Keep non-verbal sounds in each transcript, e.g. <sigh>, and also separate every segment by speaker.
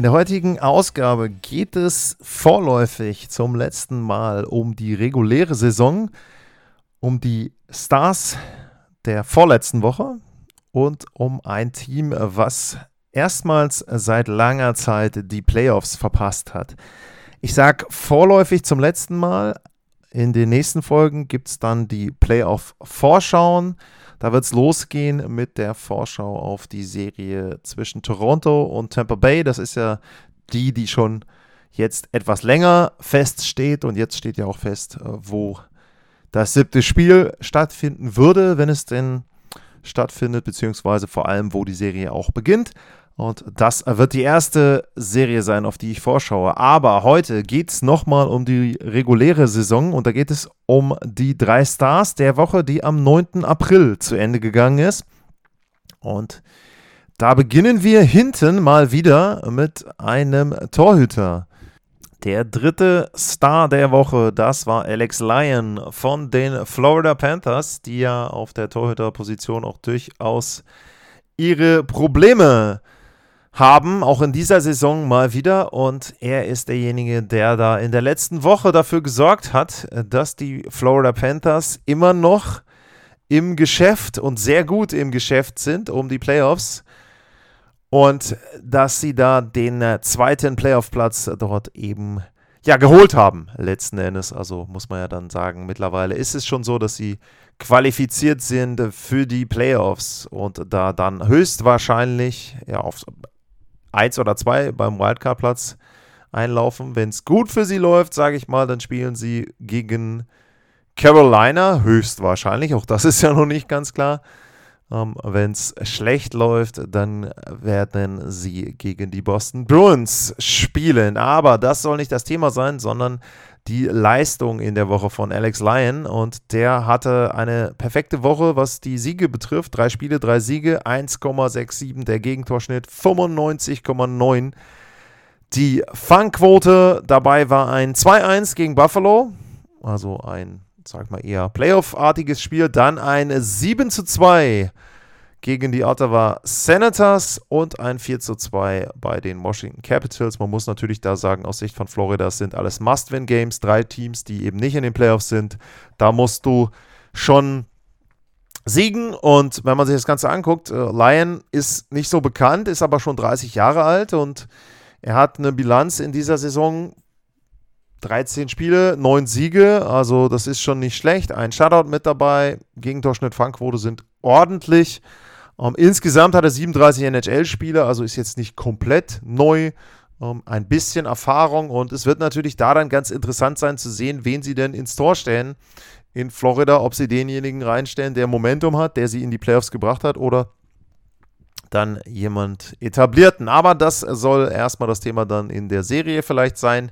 Speaker 1: In der heutigen Ausgabe geht es vorläufig zum letzten Mal um die reguläre Saison, um die Stars der vorletzten Woche und um ein Team, was erstmals seit langer Zeit die Playoffs verpasst hat. Ich sage vorläufig zum letzten Mal. In den nächsten Folgen gibt es dann die Playoff-Vorschauen. Da wird es losgehen mit der Vorschau auf die Serie zwischen Toronto und Tampa Bay. Das ist ja die, die schon jetzt etwas länger feststeht. Und jetzt steht ja auch fest, äh, wo das siebte Spiel stattfinden würde, wenn es denn stattfindet, beziehungsweise vor allem, wo die Serie auch beginnt. Und das wird die erste Serie sein, auf die ich vorschaue. Aber heute geht es nochmal um die reguläre Saison und da geht es um die drei Stars der Woche, die am 9. April zu Ende gegangen ist. Und da beginnen wir hinten mal wieder mit einem Torhüter. Der dritte Star der Woche, das war Alex Lyon von den Florida Panthers, die ja auf der Torhüterposition auch durchaus ihre Probleme haben, auch in dieser Saison mal wieder. Und er ist derjenige, der da in der letzten Woche dafür gesorgt hat, dass die Florida Panthers immer noch im Geschäft und sehr gut im Geschäft sind um die Playoffs. Und dass sie da den äh, zweiten Playoff-Platz dort eben ja, geholt haben, letzten Endes. Also muss man ja dann sagen, mittlerweile ist es schon so, dass sie qualifiziert sind für die Playoffs und da dann höchstwahrscheinlich ja, auf eins oder zwei beim Wildcard-Platz einlaufen. Wenn es gut für sie läuft, sage ich mal, dann spielen sie gegen Carolina, höchstwahrscheinlich. Auch das <laughs> ist ja noch nicht ganz klar. Ähm, Wenn es schlecht läuft, dann werden sie gegen die Boston Bruins spielen. Aber das soll nicht das Thema sein, sondern die Leistung in der Woche von Alex Lyon. Und der hatte eine perfekte Woche, was die Siege betrifft. Drei Spiele, drei Siege, 1,67 der Gegentorschnitt, 95,9 die Fangquote. Dabei war ein 2-1 gegen Buffalo, also ein, sag mal, eher Playoff-artiges Spiel. Dann ein 7-2 gegen die Ottawa Senators und ein 4 zu 2 bei den Washington Capitals. Man muss natürlich da sagen, aus Sicht von Florida sind alles Must-Win-Games, drei Teams, die eben nicht in den Playoffs sind. Da musst du schon siegen und wenn man sich das Ganze anguckt, äh, Lion ist nicht so bekannt, ist aber schon 30 Jahre alt und er hat eine Bilanz in dieser Saison 13 Spiele, 9 Siege, also das ist schon nicht schlecht. Ein Shutout mit dabei, Gegentorschnitt, Fangquote sind ordentlich. Ähm, insgesamt hat er 37 NHL-Spiele, also ist jetzt nicht komplett neu. Ähm, ein bisschen Erfahrung und es wird natürlich da dann ganz interessant sein zu sehen, wen sie denn ins Tor stellen in Florida, ob sie denjenigen reinstellen, der Momentum hat, der sie in die Playoffs gebracht hat oder dann jemand etablierten. Aber das soll erstmal das Thema dann in der Serie vielleicht sein.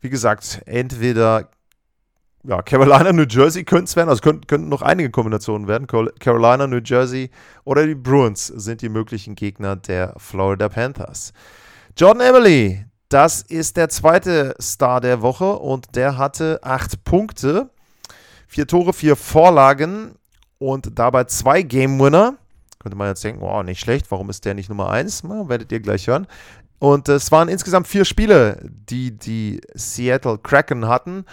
Speaker 1: Wie gesagt, entweder ja, Carolina, New Jersey könnte es werden, also könnten, könnten noch einige Kombinationen werden. Carolina, New Jersey oder die Bruins sind die möglichen Gegner der Florida Panthers. Jordan Emily, das ist der zweite Star der Woche und der hatte acht Punkte, vier Tore, vier Vorlagen und dabei zwei Game Winner. Könnte man jetzt denken, wow, nicht schlecht, warum ist der nicht Nummer eins? Na, werdet ihr gleich hören. Und es waren insgesamt vier Spiele, die die Seattle Kraken hatten.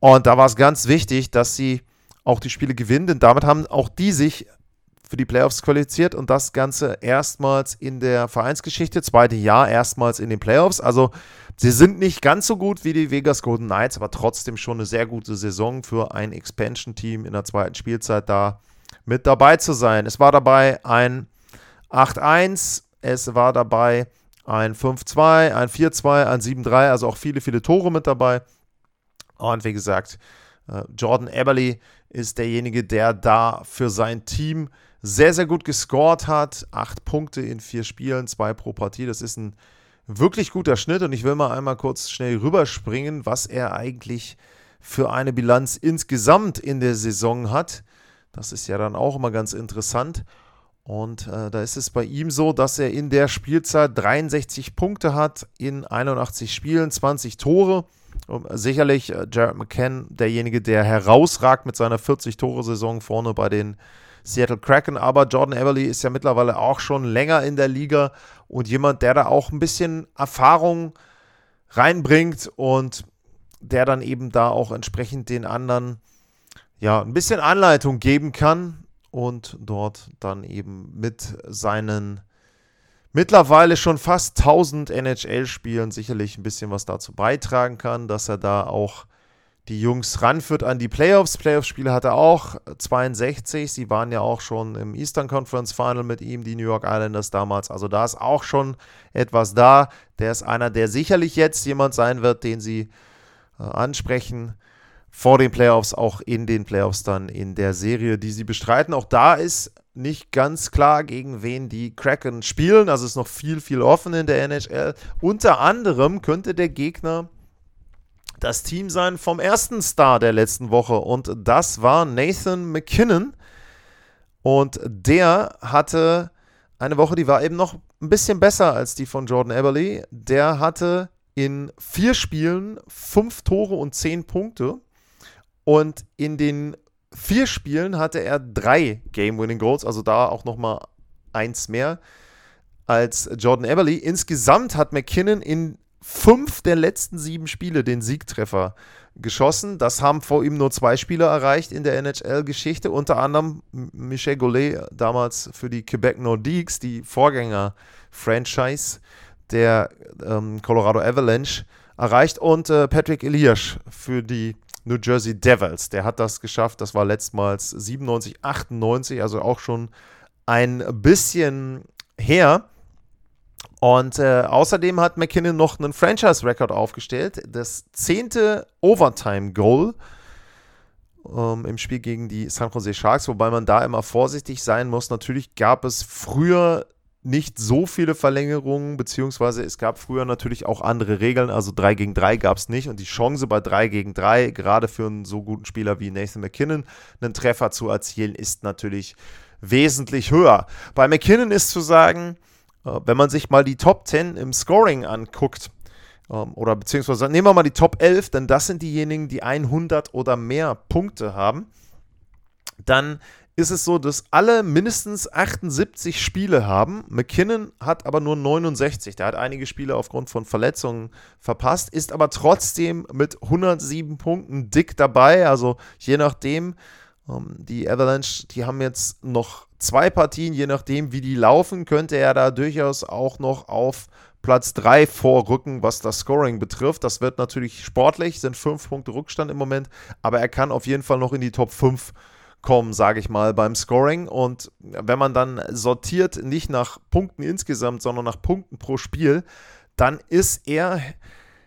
Speaker 1: Und da war es ganz wichtig, dass sie auch die Spiele gewinnen, denn damit haben auch die sich für die Playoffs qualifiziert und das Ganze erstmals in der Vereinsgeschichte, zweite Jahr erstmals in den Playoffs. Also sie sind nicht ganz so gut wie die Vegas Golden Knights, aber trotzdem schon eine sehr gute Saison für ein Expansion-Team in der zweiten Spielzeit da mit dabei zu sein. Es war dabei ein 8-1, es war dabei ein 5-2, ein 4-2, ein 7-3, also auch viele, viele Tore mit dabei. Und wie gesagt, äh, Jordan Eberly ist derjenige, der da für sein Team sehr, sehr gut gescored hat. Acht Punkte in vier Spielen, zwei pro Partie. Das ist ein wirklich guter Schnitt. Und ich will mal einmal kurz schnell rüberspringen, was er eigentlich für eine Bilanz insgesamt in der Saison hat. Das ist ja dann auch immer ganz interessant. Und äh, da ist es bei ihm so, dass er in der Spielzeit 63 Punkte hat, in 81 Spielen, 20 Tore. Sicherlich äh, Jared McCann, derjenige, der herausragt mit seiner 40-Tore-Saison vorne bei den Seattle Kraken. Aber Jordan Everly ist ja mittlerweile auch schon länger in der Liga und jemand, der da auch ein bisschen Erfahrung reinbringt und der dann eben da auch entsprechend den anderen ja ein bisschen Anleitung geben kann und dort dann eben mit seinen mittlerweile schon fast 1000 NHL-Spielen sicherlich ein bisschen was dazu beitragen kann, dass er da auch die Jungs ranführt an die Playoffs. Playoffs-Spiele hat er auch 62. Sie waren ja auch schon im Eastern Conference Final mit ihm, die New York Islanders damals. Also da ist auch schon etwas da. Der ist einer, der sicherlich jetzt jemand sein wird, den sie äh, ansprechen vor den Playoffs, auch in den Playoffs dann in der Serie, die sie bestreiten. Auch da ist nicht ganz klar, gegen wen die Kraken spielen. Also ist noch viel, viel offen in der NHL. Unter anderem könnte der Gegner das Team sein vom ersten Star der letzten Woche und das war Nathan McKinnon. Und der hatte eine Woche, die war eben noch ein bisschen besser als die von Jordan Eberly. Der hatte in vier Spielen fünf Tore und zehn Punkte. Und in den vier Spielen hatte er drei Game-Winning-Goals, also da auch nochmal eins mehr als Jordan Everly. Insgesamt hat McKinnon in fünf der letzten sieben Spiele den Siegtreffer geschossen. Das haben vor ihm nur zwei Spieler erreicht in der NHL-Geschichte, unter anderem Michel Gollet, damals für die Quebec Nordiques, die Vorgänger-Franchise der ähm, Colorado Avalanche, erreicht und äh, Patrick Elias für die New Jersey Devils. Der hat das geschafft. Das war letztmals 97, 98, also auch schon ein bisschen her. Und äh, außerdem hat McKinnon noch einen Franchise-Record aufgestellt. Das zehnte Overtime-Goal ähm, im Spiel gegen die San Jose Sharks, wobei man da immer vorsichtig sein muss. Natürlich gab es früher nicht so viele Verlängerungen, beziehungsweise es gab früher natürlich auch andere Regeln, also 3 gegen 3 gab es nicht und die Chance bei 3 gegen 3, gerade für einen so guten Spieler wie Nathan McKinnon, einen Treffer zu erzielen, ist natürlich wesentlich höher. Bei McKinnon ist zu sagen, äh, wenn man sich mal die Top 10 im Scoring anguckt, ähm, oder beziehungsweise nehmen wir mal die Top 11, denn das sind diejenigen, die 100 oder mehr Punkte haben, dann ist es so, dass alle mindestens 78 Spiele haben. McKinnon hat aber nur 69. Der hat einige Spiele aufgrund von Verletzungen verpasst, ist aber trotzdem mit 107 Punkten dick dabei. Also je nachdem, ähm, die Avalanche, die haben jetzt noch zwei Partien, je nachdem, wie die laufen, könnte er da durchaus auch noch auf Platz 3 vorrücken, was das Scoring betrifft. Das wird natürlich sportlich, sind 5 Punkte Rückstand im Moment, aber er kann auf jeden Fall noch in die Top 5 kommen, sage ich mal, beim Scoring. Und wenn man dann sortiert, nicht nach Punkten insgesamt, sondern nach Punkten pro Spiel, dann ist er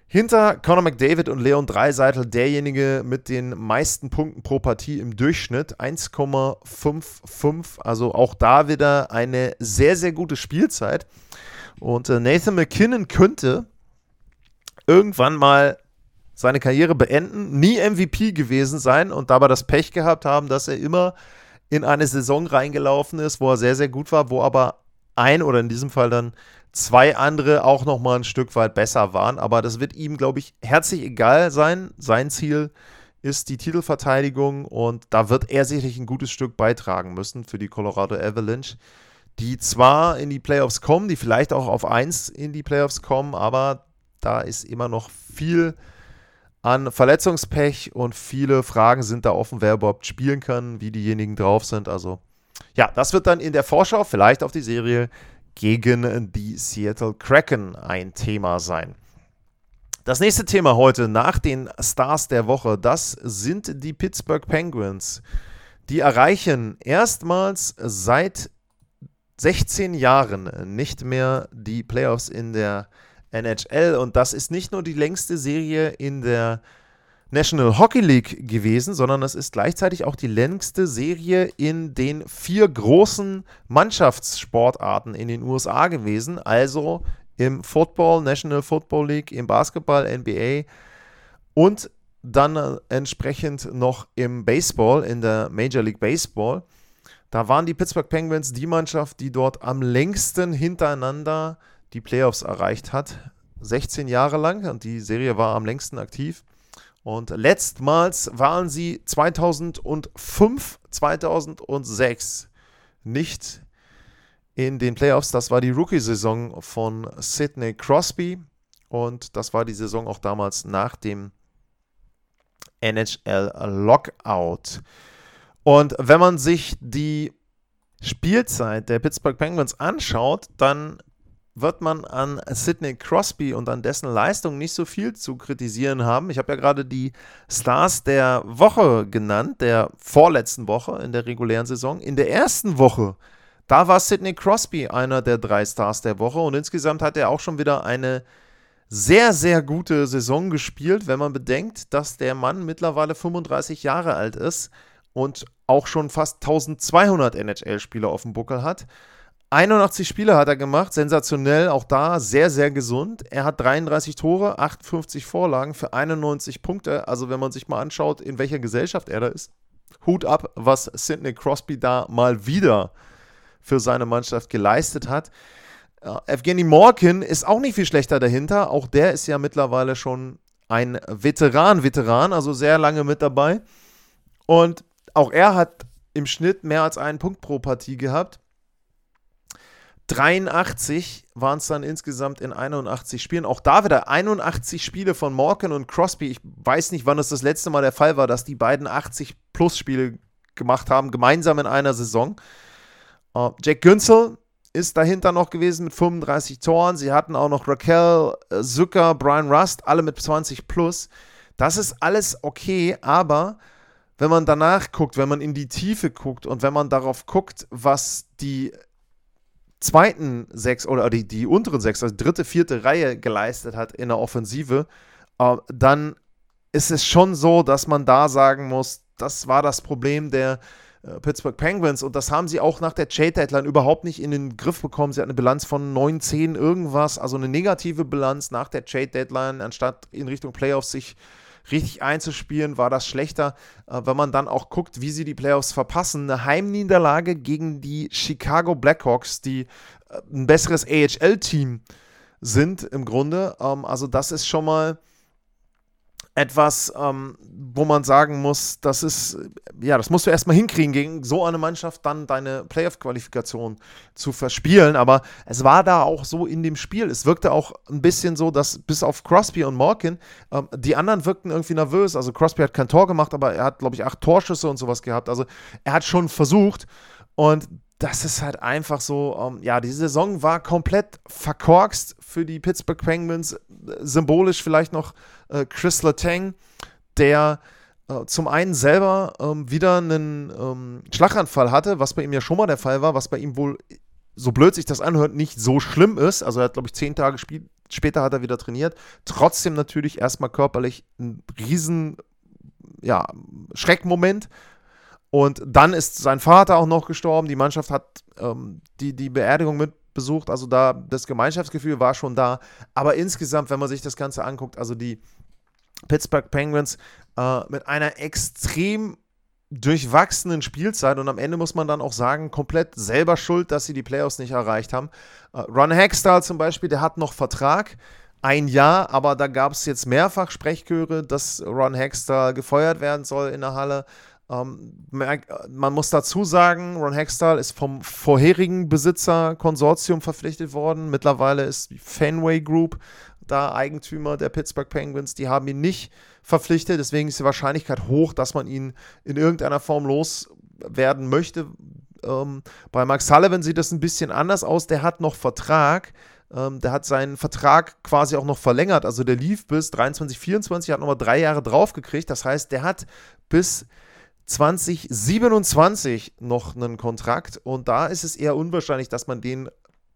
Speaker 1: hinter Conor McDavid und Leon Dreiseitel derjenige mit den meisten Punkten pro Partie im Durchschnitt. 1,55. Also auch da wieder eine sehr, sehr gute Spielzeit. Und äh, Nathan McKinnon könnte irgendwann mal seine Karriere beenden, nie MVP gewesen sein und dabei das Pech gehabt haben, dass er immer in eine Saison reingelaufen ist, wo er sehr, sehr gut war, wo aber ein oder in diesem Fall dann zwei andere auch noch mal ein Stück weit besser waren. Aber das wird ihm, glaube ich, herzlich egal sein. Sein Ziel ist die Titelverteidigung und da wird er sicherlich ein gutes Stück beitragen müssen für die Colorado Avalanche, die zwar in die Playoffs kommen, die vielleicht auch auf 1 in die Playoffs kommen, aber da ist immer noch viel an Verletzungspech und viele Fragen sind da offen, wer überhaupt spielen kann, wie diejenigen drauf sind. Also ja, das wird dann in der Vorschau, vielleicht auf die Serie gegen die Seattle Kraken ein Thema sein. Das nächste Thema heute nach den Stars der Woche, das sind die Pittsburgh Penguins. Die erreichen erstmals seit 16 Jahren nicht mehr die Playoffs in der NHL und das ist nicht nur die längste Serie in der National Hockey League gewesen, sondern es ist gleichzeitig auch die längste Serie in den vier großen Mannschaftssportarten in den USA gewesen, also im Football, National Football League, im Basketball, NBA und dann äh, entsprechend noch im Baseball, in der Major League Baseball. Da waren die Pittsburgh Penguins die Mannschaft, die dort am längsten hintereinander die Playoffs erreicht hat. 16 Jahre lang und die Serie war am längsten aktiv. Und letztmals waren sie 2005, 2006 nicht in den Playoffs. Das war die Rookie-Saison von Sidney Crosby und das war die Saison auch damals nach dem NHL Lockout. Und wenn man sich die Spielzeit der Pittsburgh Penguins anschaut, dann wird man an Sidney Crosby und an dessen Leistung nicht so viel zu kritisieren haben. Ich habe ja gerade die Stars der Woche genannt, der vorletzten Woche in der regulären Saison. In der ersten Woche, da war Sidney Crosby einer der drei Stars der Woche und insgesamt hat er auch schon wieder eine sehr, sehr gute Saison gespielt, wenn man bedenkt, dass der Mann mittlerweile 35 Jahre alt ist und auch schon fast 1200 NHL-Spieler auf dem Buckel hat. 81 Spiele hat er gemacht, sensationell, auch da sehr, sehr gesund. Er hat 33 Tore, 58 Vorlagen für 91 Punkte. Also wenn man sich mal anschaut, in welcher Gesellschaft er da ist, Hut ab, was Sidney Crosby da mal wieder für seine Mannschaft geleistet hat. Uh, Evgeny Morkin ist auch nicht viel schlechter dahinter. Auch der ist ja mittlerweile schon ein Veteran, Veteran, also sehr lange mit dabei. Und auch er hat im Schnitt mehr als einen Punkt pro Partie gehabt. 83 waren es dann insgesamt in 81 Spielen. Auch da wieder 81 Spiele von Morgan und Crosby. Ich weiß nicht, wann es das letzte Mal der Fall war, dass die beiden 80 plus Spiele gemacht haben, gemeinsam in einer Saison. Uh, Jack Günzel ist dahinter noch gewesen mit 35 Toren. Sie hatten auch noch Raquel äh, Zucker, Brian Rust, alle mit 20 plus. Das ist alles okay, aber wenn man danach guckt, wenn man in die Tiefe guckt und wenn man darauf guckt, was die zweiten sechs oder die, die unteren sechs, also dritte, vierte Reihe geleistet hat in der Offensive, äh, dann ist es schon so, dass man da sagen muss, das war das Problem der äh, Pittsburgh Penguins und das haben sie auch nach der Trade-Deadline überhaupt nicht in den Griff bekommen. Sie hatten eine Bilanz von 9, 10 irgendwas, also eine negative Bilanz nach der Trade-Deadline, anstatt in Richtung Playoffs sich richtig einzuspielen, war das schlechter. Äh, wenn man dann auch guckt, wie sie die Playoffs verpassen, eine Heimniederlage gegen die Chicago Blackhawks, die äh, ein besseres AHL-Team sind im Grunde. Ähm, also das ist schon mal etwas, ähm, wo man sagen muss, das ist, ja, das musst du erstmal hinkriegen, gegen so eine Mannschaft dann deine Playoff-Qualifikation zu verspielen. Aber es war da auch so in dem Spiel. Es wirkte auch ein bisschen so, dass bis auf Crosby und Morgan, ähm, die anderen wirkten irgendwie nervös. Also Crosby hat kein Tor gemacht, aber er hat, glaube ich, acht Torschüsse und sowas gehabt. Also er hat schon versucht. Und das ist halt einfach so, ähm, ja, die Saison war komplett verkorkst für die Pittsburgh Penguins. Symbolisch vielleicht noch äh, Chris Letang, der äh, zum einen selber ähm, wieder einen ähm, Schlaganfall hatte, was bei ihm ja schon mal der Fall war, was bei ihm wohl, so blöd sich das anhört, nicht so schlimm ist. Also er hat, glaube ich, zehn Tage später hat er wieder trainiert. Trotzdem natürlich erstmal körperlich ein riesen ja, Schreckmoment und dann ist sein Vater auch noch gestorben. Die Mannschaft hat ähm, die, die Beerdigung mit besucht. Also da, das Gemeinschaftsgefühl war schon da. Aber insgesamt, wenn man sich das Ganze anguckt, also die Pittsburgh Penguins äh, mit einer extrem durchwachsenen Spielzeit und am Ende muss man dann auch sagen, komplett selber schuld, dass sie die Playoffs nicht erreicht haben. Äh, Ron Hextall zum Beispiel, der hat noch Vertrag, ein Jahr, aber da gab es jetzt mehrfach Sprechchöre, dass Ron Hextall gefeuert werden soll in der Halle. Ähm, man muss dazu sagen, Ron Hextall ist vom vorherigen Besitzer Konsortium verpflichtet worden. Mittlerweile ist die Fenway Group da Eigentümer der Pittsburgh Penguins. Die haben ihn nicht verpflichtet, deswegen ist die Wahrscheinlichkeit hoch, dass man ihn in irgendeiner Form loswerden möchte. Ähm, bei Max Sullivan sieht das ein bisschen anders aus. Der hat noch Vertrag. Ähm, der hat seinen Vertrag quasi auch noch verlängert. Also der lief bis 23, 24, hat nochmal drei Jahre draufgekriegt. Das heißt, der hat bis 2027 noch einen Kontrakt und da ist es eher unwahrscheinlich, dass man den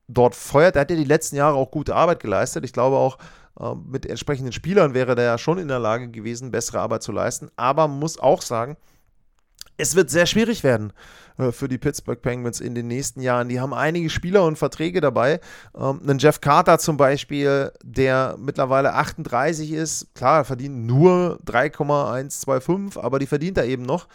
Speaker 1: dort feuert. Er hat ja die letzten Jahre auch gute Arbeit geleistet. Ich glaube auch, äh, mit entsprechenden Spielern wäre der ja schon in der Lage gewesen, bessere Arbeit zu leisten. Aber man muss auch sagen, es wird sehr schwierig werden äh, für die Pittsburgh Penguins in den nächsten Jahren. Die haben einige Spieler und Verträge dabei. Ähm, einen Jeff Carter zum Beispiel, der mittlerweile 38 ist, klar, verdient nur 3,125, aber die verdient er eben noch.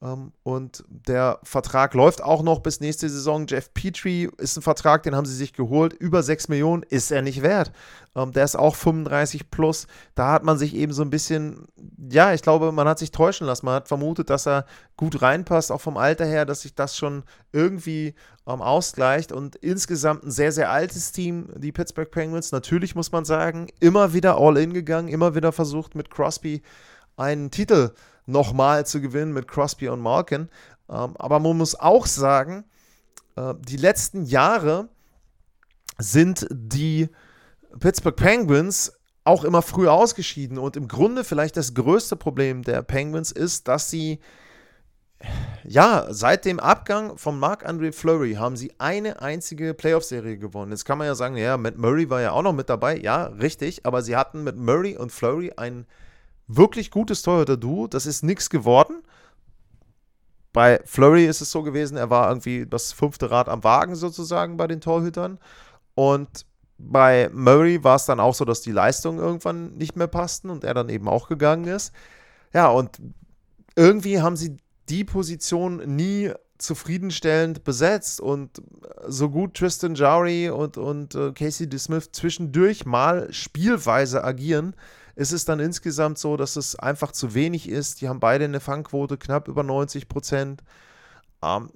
Speaker 1: Ähm, und der Vertrag läuft auch noch bis nächste Saison. Jeff Petrie ist ein Vertrag, den haben sie sich geholt. Über 6 Millionen ist er nicht wert. Ähm, der ist auch 35 plus. Da hat man sich eben so ein bisschen, ja, ich glaube, man hat sich täuschen lassen. Man hat vermutet, dass er gut reinpasst, auch vom Alter her, dass sich das schon irgendwie ähm, ausgleicht. Und insgesamt ein sehr, sehr altes Team, die Pittsburgh Penguins. Natürlich muss man sagen, immer wieder all in gegangen, immer wieder versucht mit Crosby einen Titel zu nochmal zu gewinnen mit Crosby und Malkin. Ähm, aber man muss auch sagen, äh, die letzten Jahre sind die Pittsburgh Penguins auch immer früh ausgeschieden. Und im Grunde vielleicht das größte Problem der Penguins ist, dass sie ja, seit dem Abgang von Marc-André Fleury haben sie eine einzige Playoff-Serie gewonnen. Jetzt kann man ja sagen, ja, Matt Murray war ja auch noch mit dabei. Ja, richtig, aber sie hatten mit Murray und Fleury einen wirklich gutes Torhüter-Duo. Das ist nichts geworden. Bei Flurry ist es so gewesen, er war irgendwie das fünfte Rad am Wagen sozusagen bei den Torhütern. Und bei Murray war es dann auch so, dass die Leistungen irgendwann nicht mehr passten und er dann eben auch gegangen ist. Ja, und irgendwie haben sie die Position nie zufriedenstellend besetzt und so gut Tristan Jowry und, und uh, Casey DeSmith zwischendurch mal spielweise agieren, ist es dann insgesamt so, dass es einfach zu wenig ist. Die haben beide eine Fangquote knapp über 90 Prozent. Ähm,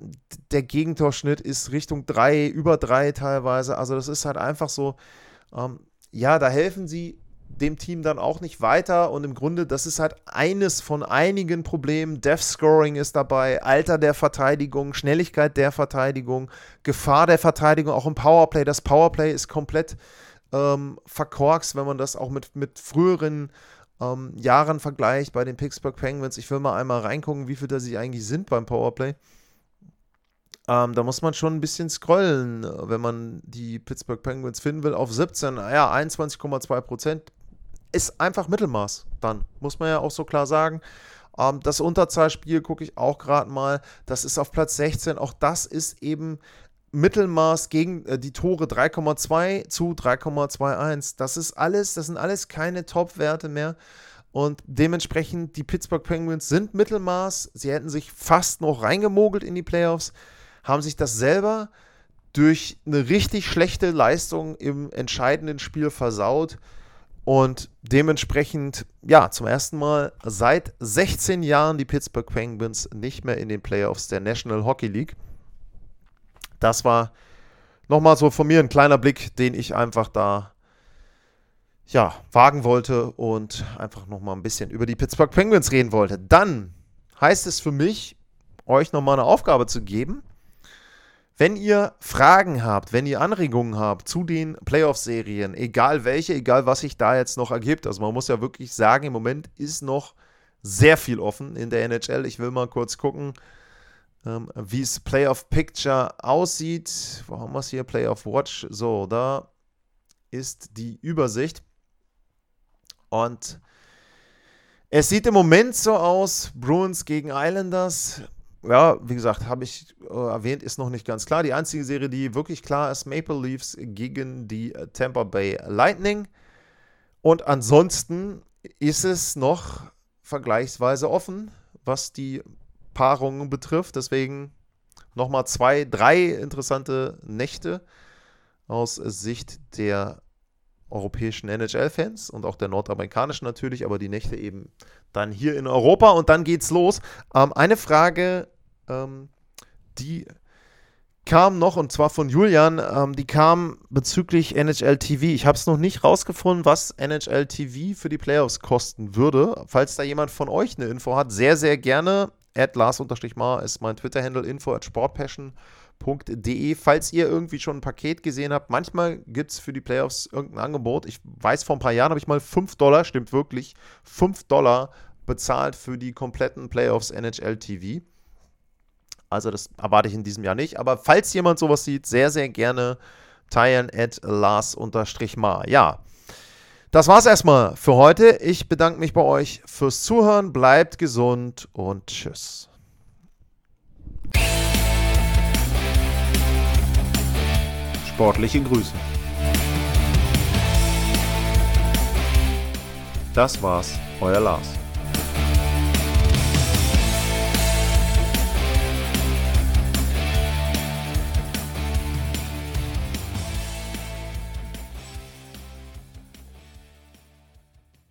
Speaker 1: der Gegentorschnitt ist Richtung 3, über 3 teilweise. Also das ist halt einfach so, ähm, ja, da helfen sie dem Team dann auch nicht weiter und im Grunde, das ist halt eines von einigen Problemen. Death Scoring ist dabei, Alter der Verteidigung, Schnelligkeit der Verteidigung, Gefahr der Verteidigung, auch im Powerplay. Das Powerplay ist komplett ähm, verkorkst, wenn man das auch mit, mit früheren ähm, Jahren vergleicht bei den Pittsburgh Penguins. Ich will mal einmal reingucken, wie viel da sie eigentlich sind beim Powerplay. Ähm, da muss man schon ein bisschen scrollen, wenn man die Pittsburgh Penguins finden will. Auf 17, ja, 21,2 Prozent ist einfach Mittelmaß dann, muss man ja auch so klar sagen. Ähm, das Unterzahlspiel gucke ich auch gerade mal. Das ist auf Platz 16. Auch das ist eben Mittelmaß gegen äh, die Tore 3,2 zu 3,21. Das ist alles, das sind alles keine Top-Werte mehr. Und dementsprechend, die Pittsburgh Penguins sind Mittelmaß. Sie hätten sich fast noch reingemogelt in die Playoffs, haben sich das selber durch eine richtig schlechte Leistung im entscheidenden Spiel versaut. Und dementsprechend, ja, zum ersten Mal seit 16 Jahren die Pittsburgh Penguins nicht mehr in den Playoffs der National Hockey League das war nochmal so von mir ein kleiner Blick, den ich einfach da ja, wagen wollte und einfach nochmal ein bisschen über die Pittsburgh Penguins reden wollte. Dann heißt es für mich, euch nochmal eine Aufgabe zu geben. Wenn ihr Fragen habt, wenn ihr Anregungen habt zu den Playoff-Serien, egal welche, egal was sich da jetzt noch ergibt, also man muss ja wirklich sagen, im Moment ist noch sehr viel offen in der NHL. Ich will mal kurz gucken, ähm, wie es Playoff Picture aussieht. Wo haben wir es hier? Playoff Watch. So, da ist die Übersicht. Und es sieht im Moment so aus: Bruins gegen Islanders. Ja, wie gesagt, habe ich äh, erwähnt, ist noch nicht ganz klar. Die einzige Serie, die wirklich klar ist: Maple Leafs gegen die Tampa Bay Lightning. Und ansonsten ist es noch vergleichsweise offen, was die Paarungen betrifft. Deswegen nochmal zwei, drei interessante Nächte aus Sicht der europäischen NHL-Fans und auch der nordamerikanischen natürlich, aber die Nächte eben dann hier in Europa und dann geht's los. Ähm, eine Frage, ähm, die kam noch und zwar von Julian, ähm, die kam bezüglich NHL TV. Ich habe es noch nicht rausgefunden, was NHL TV für die Playoffs kosten würde. Falls da jemand von euch eine Info hat, sehr, sehr gerne Lars-Mar ist mein Twitter-Handle, info at sportpassion.de. Falls ihr irgendwie schon ein Paket gesehen habt, manchmal gibt es für die Playoffs irgendein Angebot. Ich weiß, vor ein paar Jahren habe ich mal 5 Dollar, stimmt wirklich, 5 Dollar bezahlt für die kompletten Playoffs NHL TV. Also das erwarte ich in diesem Jahr nicht. Aber falls jemand sowas sieht, sehr, sehr gerne teilen at Lars-Mar. Ja, das war's erstmal für heute. Ich bedanke mich bei euch fürs Zuhören. Bleibt gesund und tschüss. Sportliche Grüße. Das war's, euer Lars.